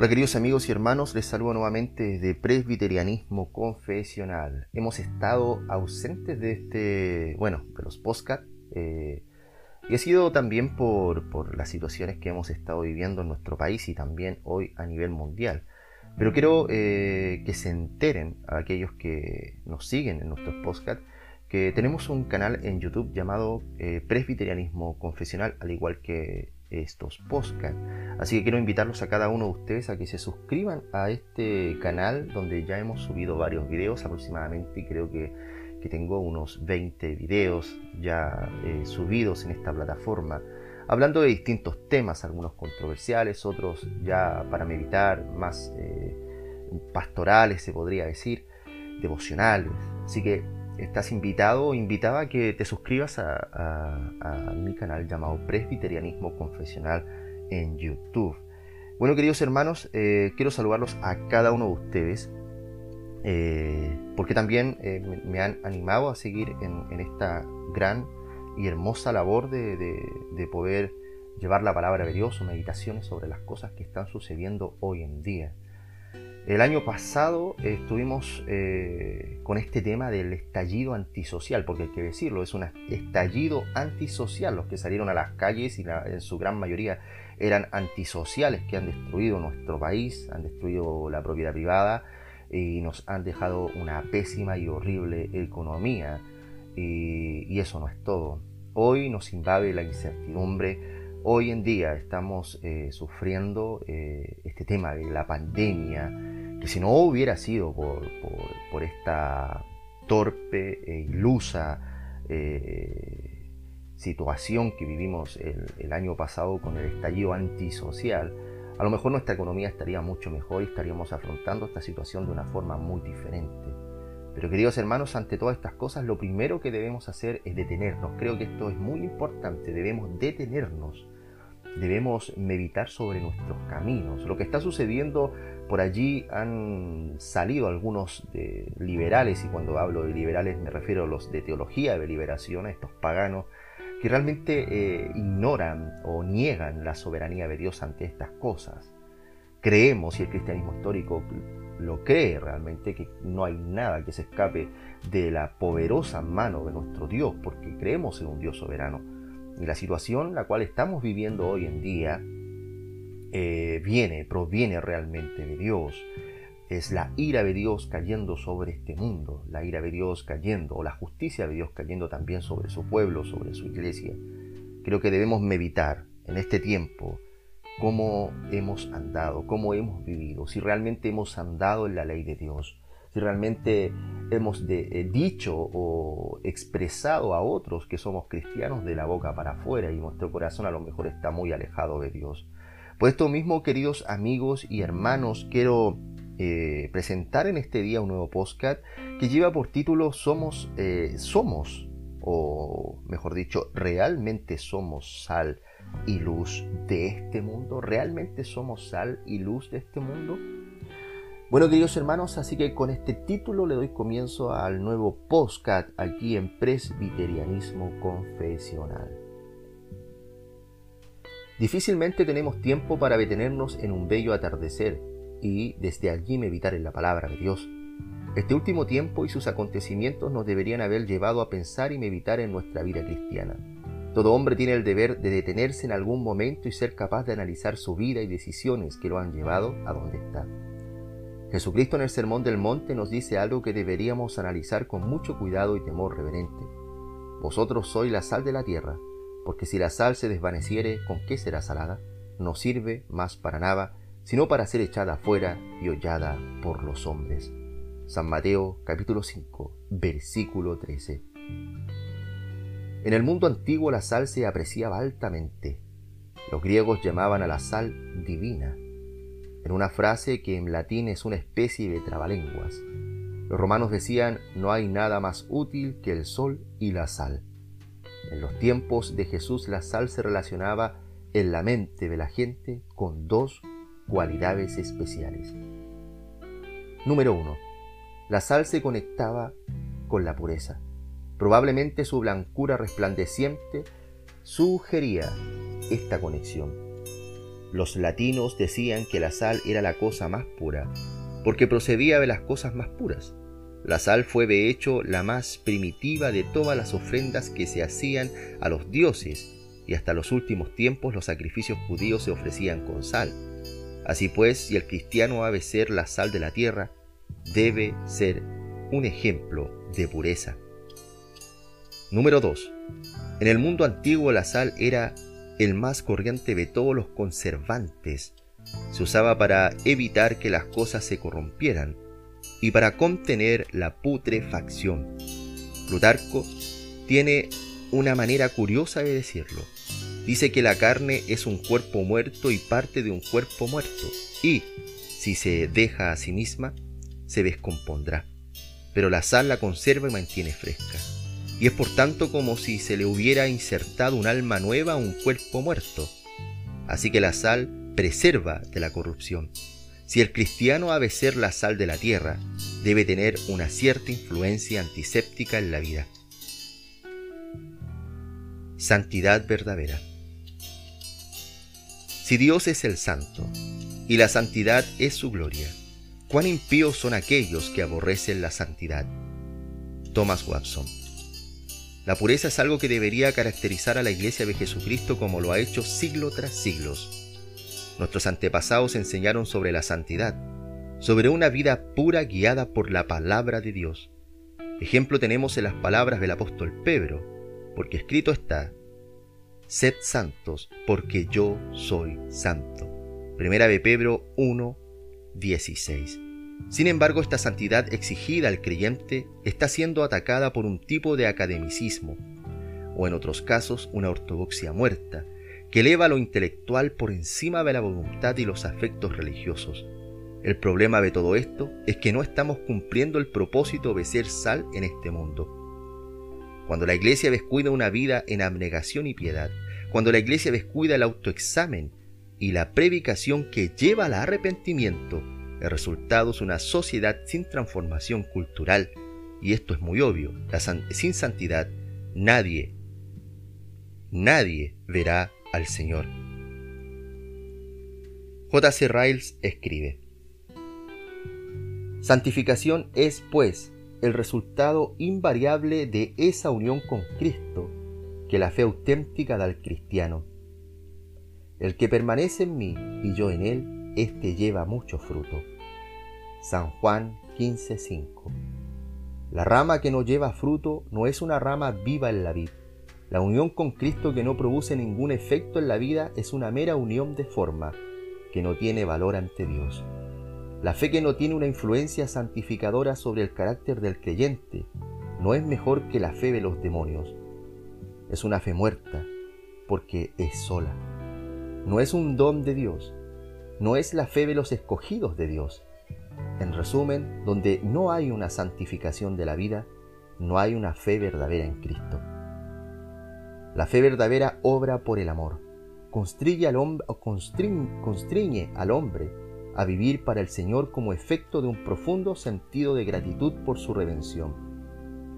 Hola queridos amigos y hermanos, les saludo nuevamente de Presbiterianismo Confesional. Hemos estado ausentes de este, bueno, de los postcards eh, y ha sido también por, por, las situaciones que hemos estado viviendo en nuestro país y también hoy a nivel mundial. Pero quiero eh, que se enteren a aquellos que nos siguen en nuestros postcards que tenemos un canal en YouTube llamado eh, Presbiterianismo Confesional, al igual que estos podcasts. Así que quiero invitarlos a cada uno de ustedes a que se suscriban a este canal donde ya hemos subido varios videos aproximadamente, creo que, que tengo unos 20 videos ya eh, subidos en esta plataforma, hablando de distintos temas, algunos controversiales, otros ya para meditar, más eh, pastorales se podría decir, devocionales. Así que estás invitado o invitada a que te suscribas a, mi canal llamado Presbiterianismo Confesional en YouTube. Bueno, queridos hermanos, eh, quiero saludarlos a cada uno de ustedes, eh, porque también eh, me, han animado a seguir en, esta gran y hermosa labor de, de poder llevar la palabra de Dios o meditaciones sobre las cosas que están sucediendo hoy en día. El año pasado estuvimos eh, con este tema del estallido antisocial, porque hay que decirlo, es un estallido antisocial. Los que salieron a las calles y en su gran mayoría eran antisociales que han destruido nuestro país, han destruido la propiedad privada y nos han dejado una pésima y horrible economía. Y, eso no es todo. Hoy nos invade la incertidumbre. Hoy en día estamos eh, sufriendo eh, este tema de la pandemia, que si no hubiera sido por, esta torpe e ilusa eh, situación que vivimos el, año pasado con el estallido antisocial, a lo mejor nuestra economía estaría mucho mejor y estaríamos afrontando esta situación de una forma muy diferente. Pero queridos hermanos, ante todas estas cosas, lo primero que debemos hacer es detenernos. Creo que esto es muy importante, debemos detenernos debemos meditar sobre nuestros caminos. Lo que está sucediendo por allí han salido algunos liberales, y cuando hablo de liberales me refiero a los de teología de liberación, a estos paganos, que realmente eh, ignoran o niegan la soberanía de Dios ante estas cosas. Creemos, y el cristianismo histórico lo cree realmente, que no hay nada que se escape de la poderosa mano de nuestro Dios, porque creemos en un Dios soberano y la situación la cual estamos viviendo hoy en día eh, viene, proviene realmente de Dios. Es la ira de Dios cayendo sobre este mundo, la ira de Dios cayendo, o la justicia de Dios cayendo también sobre su pueblo, sobre su iglesia. Creo que debemos meditar en este tiempo cómo hemos andado, cómo hemos vivido, si realmente hemos andado en la ley de Dios, si realmente hemos eh, dicho o expresado a otros que somos cristianos de la boca para afuera y nuestro corazón a lo mejor está muy alejado de Dios. Por esto mismo, queridos amigos y hermanos, quiero eh, presentar en este día un nuevo podcast que lleva por título Somos, eh, somos, o mejor dicho, realmente somos sal y luz de este mundo. ¿Realmente somos sal y luz de este mundo? Bueno, queridos hermanos, así que con este título le doy comienzo al nuevo postcat aquí en Presbiterianismo Confesional. Difícilmente tenemos tiempo para detenernos en un bello atardecer y desde allí meditar en la palabra de Dios. Este último tiempo y sus acontecimientos nos deberían haber llevado a pensar y meditar en nuestra vida cristiana. Todo hombre tiene el deber de detenerse en algún momento y ser capaz de analizar su vida y decisiones que lo han llevado a donde está. Jesucristo en el Sermón del Monte nos dice algo que deberíamos analizar con mucho cuidado y temor reverente. Vosotros sois la sal de la tierra, porque si la sal se desvaneciere, ¿con qué será salada? No sirve más para nada, sino para ser echada afuera y hollada por los hombres. San Mateo capítulo 5, versículo 13. En el mundo antiguo la sal se apreciaba altamente. Los griegos llamaban a la sal divina en una frase que en latín es una especie de trabalenguas. Los romanos decían, no hay nada más útil que el sol y la sal. En los tiempos de Jesús la sal se relacionaba en la mente de la gente con dos cualidades especiales. Número 1. La sal se conectaba con la pureza. Probablemente su blancura resplandeciente sugería esta conexión. Los latinos decían que la sal era la cosa más pura, porque procedía de las cosas más puras. La sal fue de hecho la más primitiva de todas las ofrendas que se hacían a los dioses, y hasta los últimos tiempos los sacrificios judíos se ofrecían con sal. Así pues, si el cristiano ha de ser la sal de la tierra, debe ser un ejemplo de pureza. Número 2. En el mundo antiguo la sal era el más corriente de todos los conservantes. Se usaba para evitar que las cosas se corrompieran y para contener la putrefacción. Plutarco tiene una manera curiosa de decirlo. Dice que la carne es un cuerpo muerto y parte de un cuerpo muerto, y, si se deja a sí misma, se descompondrá. Pero la sal la conserva y mantiene fresca. Y es por tanto como si se le hubiera insertado un alma nueva a un cuerpo muerto. Así que la sal preserva de la corrupción. Si el cristiano ha de ser la sal de la tierra, debe tener una cierta influencia antiséptica en la vida. Santidad verdadera. Si Dios es el santo y la santidad es su gloria, cuán impíos son aquellos que aborrecen la santidad. Thomas Watson. La pureza es algo que debería caracterizar a la Iglesia de Jesucristo como lo ha hecho siglo tras siglos. Nuestros antepasados enseñaron sobre la santidad, sobre una vida pura guiada por la palabra de Dios. Ejemplo tenemos en las palabras del apóstol Pedro, porque escrito está, sed santos, porque yo soy santo. Primera de Pedro 1, 16. Sin embargo, esta santidad exigida al creyente está siendo atacada por un tipo de academicismo, o en otros casos una ortodoxia muerta, que eleva lo intelectual por encima de la voluntad y los afectos religiosos. El problema de todo esto es que no estamos cumpliendo el propósito de ser sal en este mundo. Cuando la iglesia descuida una vida en abnegación y piedad, cuando la iglesia descuida el autoexamen y la predicación que lleva al arrepentimiento, el resultado es una sociedad sin transformación cultural. Y esto es muy obvio, sin santidad nadie, nadie verá al Señor. J.C. Riles escribe, Santificación es, pues, el resultado invariable de esa unión con Cristo que la fe auténtica da al cristiano. El que permanece en mí y yo en él, éste lleva mucho fruto. San Juan 15:5 La rama que no lleva fruto no es una rama viva en la vida. La unión con Cristo que no produce ningún efecto en la vida es una mera unión de forma que no tiene valor ante Dios. La fe que no tiene una influencia santificadora sobre el carácter del creyente no es mejor que la fe de los demonios. Es una fe muerta porque es sola. No es un don de Dios. No es la fe de los escogidos de Dios. En resumen, donde no hay una santificación de la vida, no hay una fe verdadera en Cristo. La fe verdadera obra por el amor. Constriñe al, hombre, constriñe al hombre a vivir para el Señor como efecto de un profundo sentido de gratitud por su redención.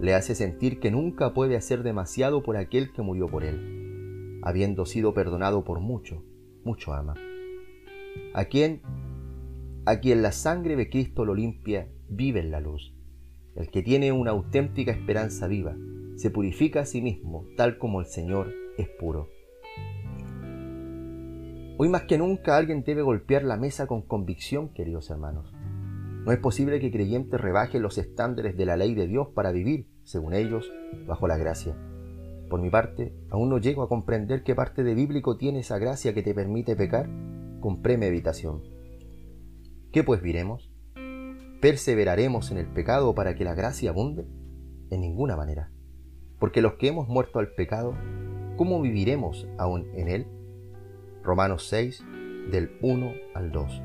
Le hace sentir que nunca puede hacer demasiado por aquel que murió por él, habiendo sido perdonado por mucho, mucho ama. A quien, a quien la sangre de Cristo lo limpia, vive en la luz. El que tiene una auténtica esperanza viva, se purifica a sí mismo, tal como el Señor es puro. Hoy más que nunca alguien debe golpear la mesa con convicción, queridos hermanos. No es posible que creyentes rebajen los estándares de la ley de Dios para vivir, según ellos, bajo la gracia. Por mi parte, aún no llego a comprender qué parte de bíblico tiene esa gracia que te permite pecar con premeditación. ¿Qué pues viremos? ¿Perseveraremos en el pecado para que la gracia abunde? En ninguna manera. Porque los que hemos muerto al pecado, ¿cómo viviremos aún en él? Romanos 6, del 1 al 2.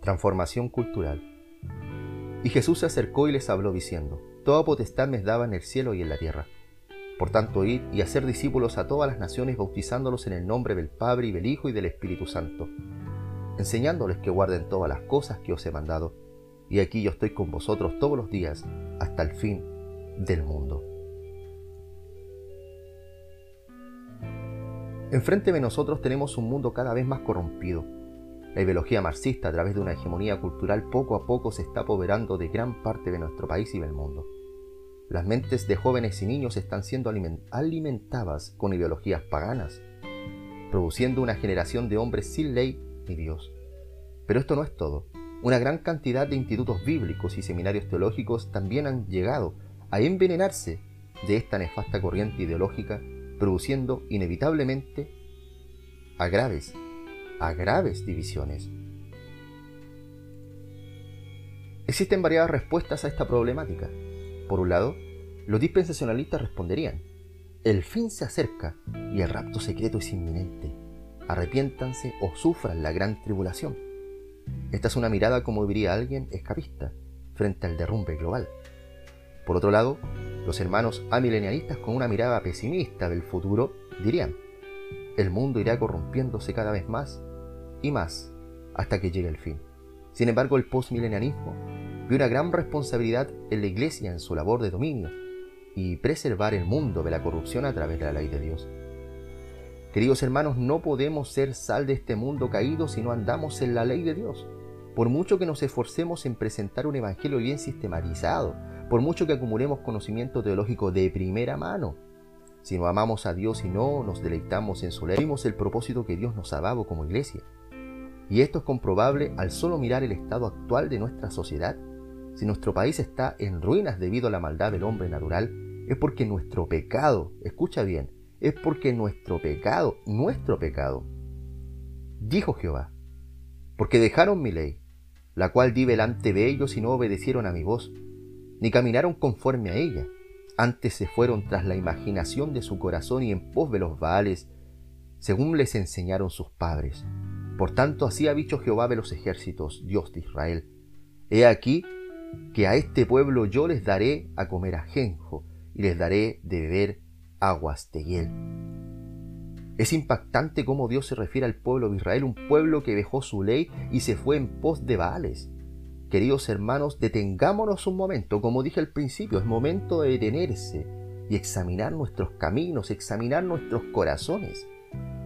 Transformación cultural. Y Jesús se acercó y les habló diciendo, Toda potestad me daba en el cielo y en la tierra. Por tanto, id y hacer discípulos a todas las naciones, bautizándolos en el nombre del Padre y del Hijo y del Espíritu Santo, enseñándoles que guarden todas las cosas que os he mandado. Y aquí yo estoy con vosotros todos los días hasta el fin del mundo. Enfrente de nosotros tenemos un mundo cada vez más corrompido. La ideología marxista, a través de una hegemonía cultural, poco a poco se está apoderando de gran parte de nuestro país y del mundo. Las mentes de jóvenes y niños están siendo alimentadas con ideologías paganas, produciendo una generación de hombres sin ley ni Dios. Pero esto no es todo. Una gran cantidad de institutos bíblicos y seminarios teológicos también han llegado a envenenarse de esta nefasta corriente ideológica produciendo inevitablemente a graves, a graves divisiones. Existen variadas respuestas a esta problemática. Por un lado, los dispensacionalistas responderían, el fin se acerca y el rapto secreto es inminente. Arrepiéntanse o sufran la gran tribulación. Esta es una mirada, como diría alguien, escapista frente al derrumbe global. Por otro lado, los hermanos amilenialistas con una mirada pesimista del futuro dirían, el mundo irá corrompiéndose cada vez más y más hasta que llegue el fin. Sin embargo, el postmilenialismo vio una gran responsabilidad en la Iglesia en su labor de dominio y preservar el mundo de la corrupción a través de la ley de Dios. Queridos hermanos, no podemos ser sal de este mundo caído si no andamos en la ley de Dios. Por mucho que nos esforcemos en presentar un evangelio bien sistematizado, por mucho que acumulemos conocimiento teológico de primera mano. Si no amamos a Dios y no nos deleitamos en su ley, vimos el propósito que Dios nos ha dado como iglesia. Y esto es comprobable al solo mirar el estado actual de nuestra sociedad. Si nuestro país está en ruinas debido a la maldad del hombre natural, es porque nuestro pecado, escucha bien, es porque nuestro pecado, nuestro pecado, dijo Jehová, porque dejaron mi ley, la cual di delante de ellos y no obedecieron a mi voz, ni caminaron conforme a ella. Antes se fueron tras la imaginación de su corazón y en pos de los Baales, según les enseñaron sus padres. Por tanto, así ha dicho Jehová de los ejércitos, Dios de Israel. He aquí que a este pueblo yo les daré a comer ajenjo y les daré de beber aguas de hiel. Es impactante cómo Dios se refiere al pueblo de Israel, un pueblo que dejó su ley y se fue en pos de Baales. Queridos hermanos, detengámonos un momento, como dije al principio, es momento de detenerse y examinar nuestros caminos, examinar nuestros corazones.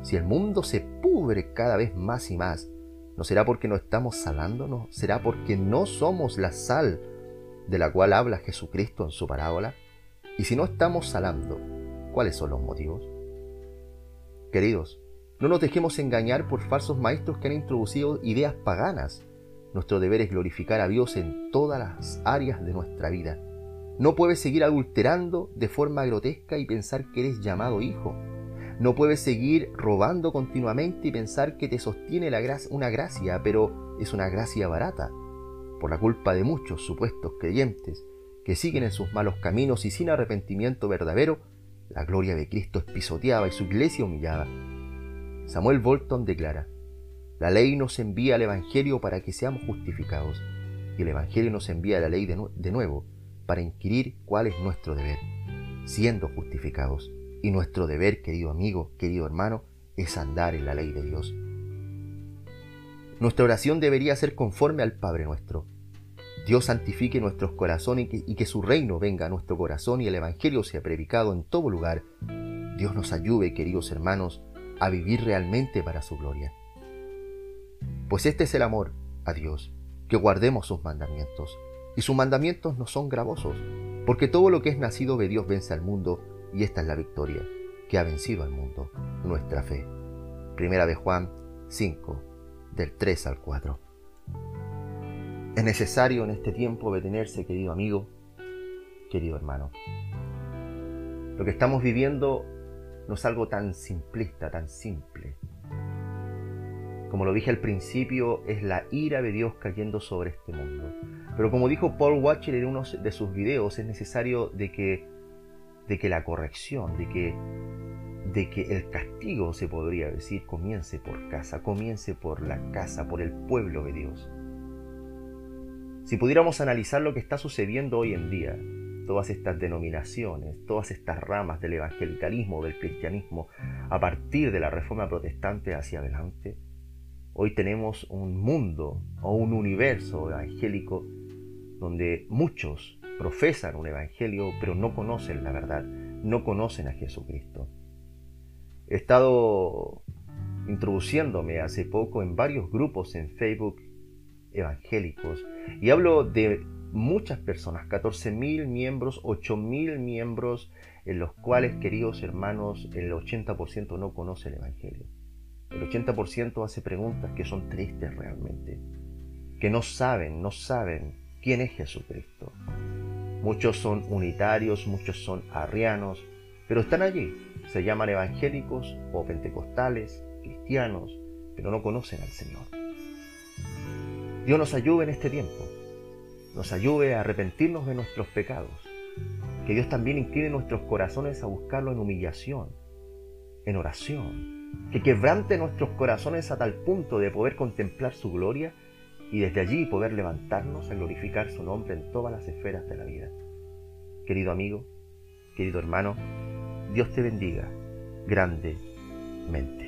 Si el mundo se pudre cada vez más y más, ¿no será porque no estamos salándonos? ¿Será porque no somos la sal de la cual habla Jesucristo en su parábola? Y si no estamos salando, ¿cuáles son los motivos? Queridos, no nos dejemos engañar por falsos maestros que han introducido ideas paganas nuestro deber es glorificar a Dios en todas las áreas de nuestra vida. No puedes seguir adulterando de forma grotesca y pensar que eres llamado hijo. No puedes seguir robando continuamente y pensar que te sostiene la una gracia, pero es una gracia barata, por la culpa de muchos supuestos creyentes que siguen en sus malos caminos y sin arrepentimiento verdadero, la gloria de Cristo es pisoteada y su iglesia humillada. Samuel Bolton declara, la ley nos envía al Evangelio para que seamos justificados y el Evangelio nos envía la ley de nuevo para inquirir cuál es nuestro deber, siendo justificados. Y nuestro deber, querido amigo, querido hermano, es andar en la ley de Dios. Nuestra oración debería ser conforme al Padre nuestro. Dios santifique nuestros corazones y que, su reino venga a nuestro corazón y el Evangelio sea predicado en todo lugar. Dios nos ayude, queridos hermanos, a vivir realmente para su gloria. Pues este es el amor a Dios, que guardemos sus mandamientos. Y sus mandamientos no son gravosos, porque todo lo que es nacido de Dios vence al mundo, y esta es la victoria que ha vencido al mundo, nuestra fe. Primera de Juan 5, del 3 al 4. Es necesario en este tiempo detenerse, querido amigo, querido hermano. Lo que estamos viviendo no es algo tan simplista, tan simple. Como lo dije al principio, es la ira de Dios cayendo sobre este mundo. Pero como dijo Paul Watcher en uno de sus videos, es necesario de que, de que la corrección, de que, de que el castigo, se podría decir, comience por casa, comience por la casa, por el pueblo de Dios. Si pudiéramos analizar lo que está sucediendo hoy en día, todas estas denominaciones, todas estas ramas del evangelicalismo, del cristianismo, a partir de la reforma protestante hacia adelante, Hoy tenemos un mundo o un universo evangélico donde muchos profesan un evangelio pero no conocen la verdad, no conocen a Jesucristo. He estado introduciéndome hace poco en varios grupos en Facebook evangélicos y hablo de muchas personas, 14.000 miembros, 8.000 miembros, en los cuales, queridos hermanos, el 80% no conoce el Evangelio. El 80% hace preguntas que son tristes realmente, que no saben, no saben quién es Jesucristo. Muchos son unitarios, muchos son arrianos, pero están allí. Se llaman evangélicos o pentecostales, cristianos, pero no conocen al Señor. Dios nos ayude en este tiempo, nos ayude a arrepentirnos de nuestros pecados, que Dios también incline nuestros corazones a buscarlo en humillación, en oración, que quebrante nuestros corazones a tal punto de poder contemplar su gloria y desde allí poder levantarnos a glorificar su nombre en todas las esferas de la vida. Querido amigo, querido hermano, Dios te bendiga grandemente.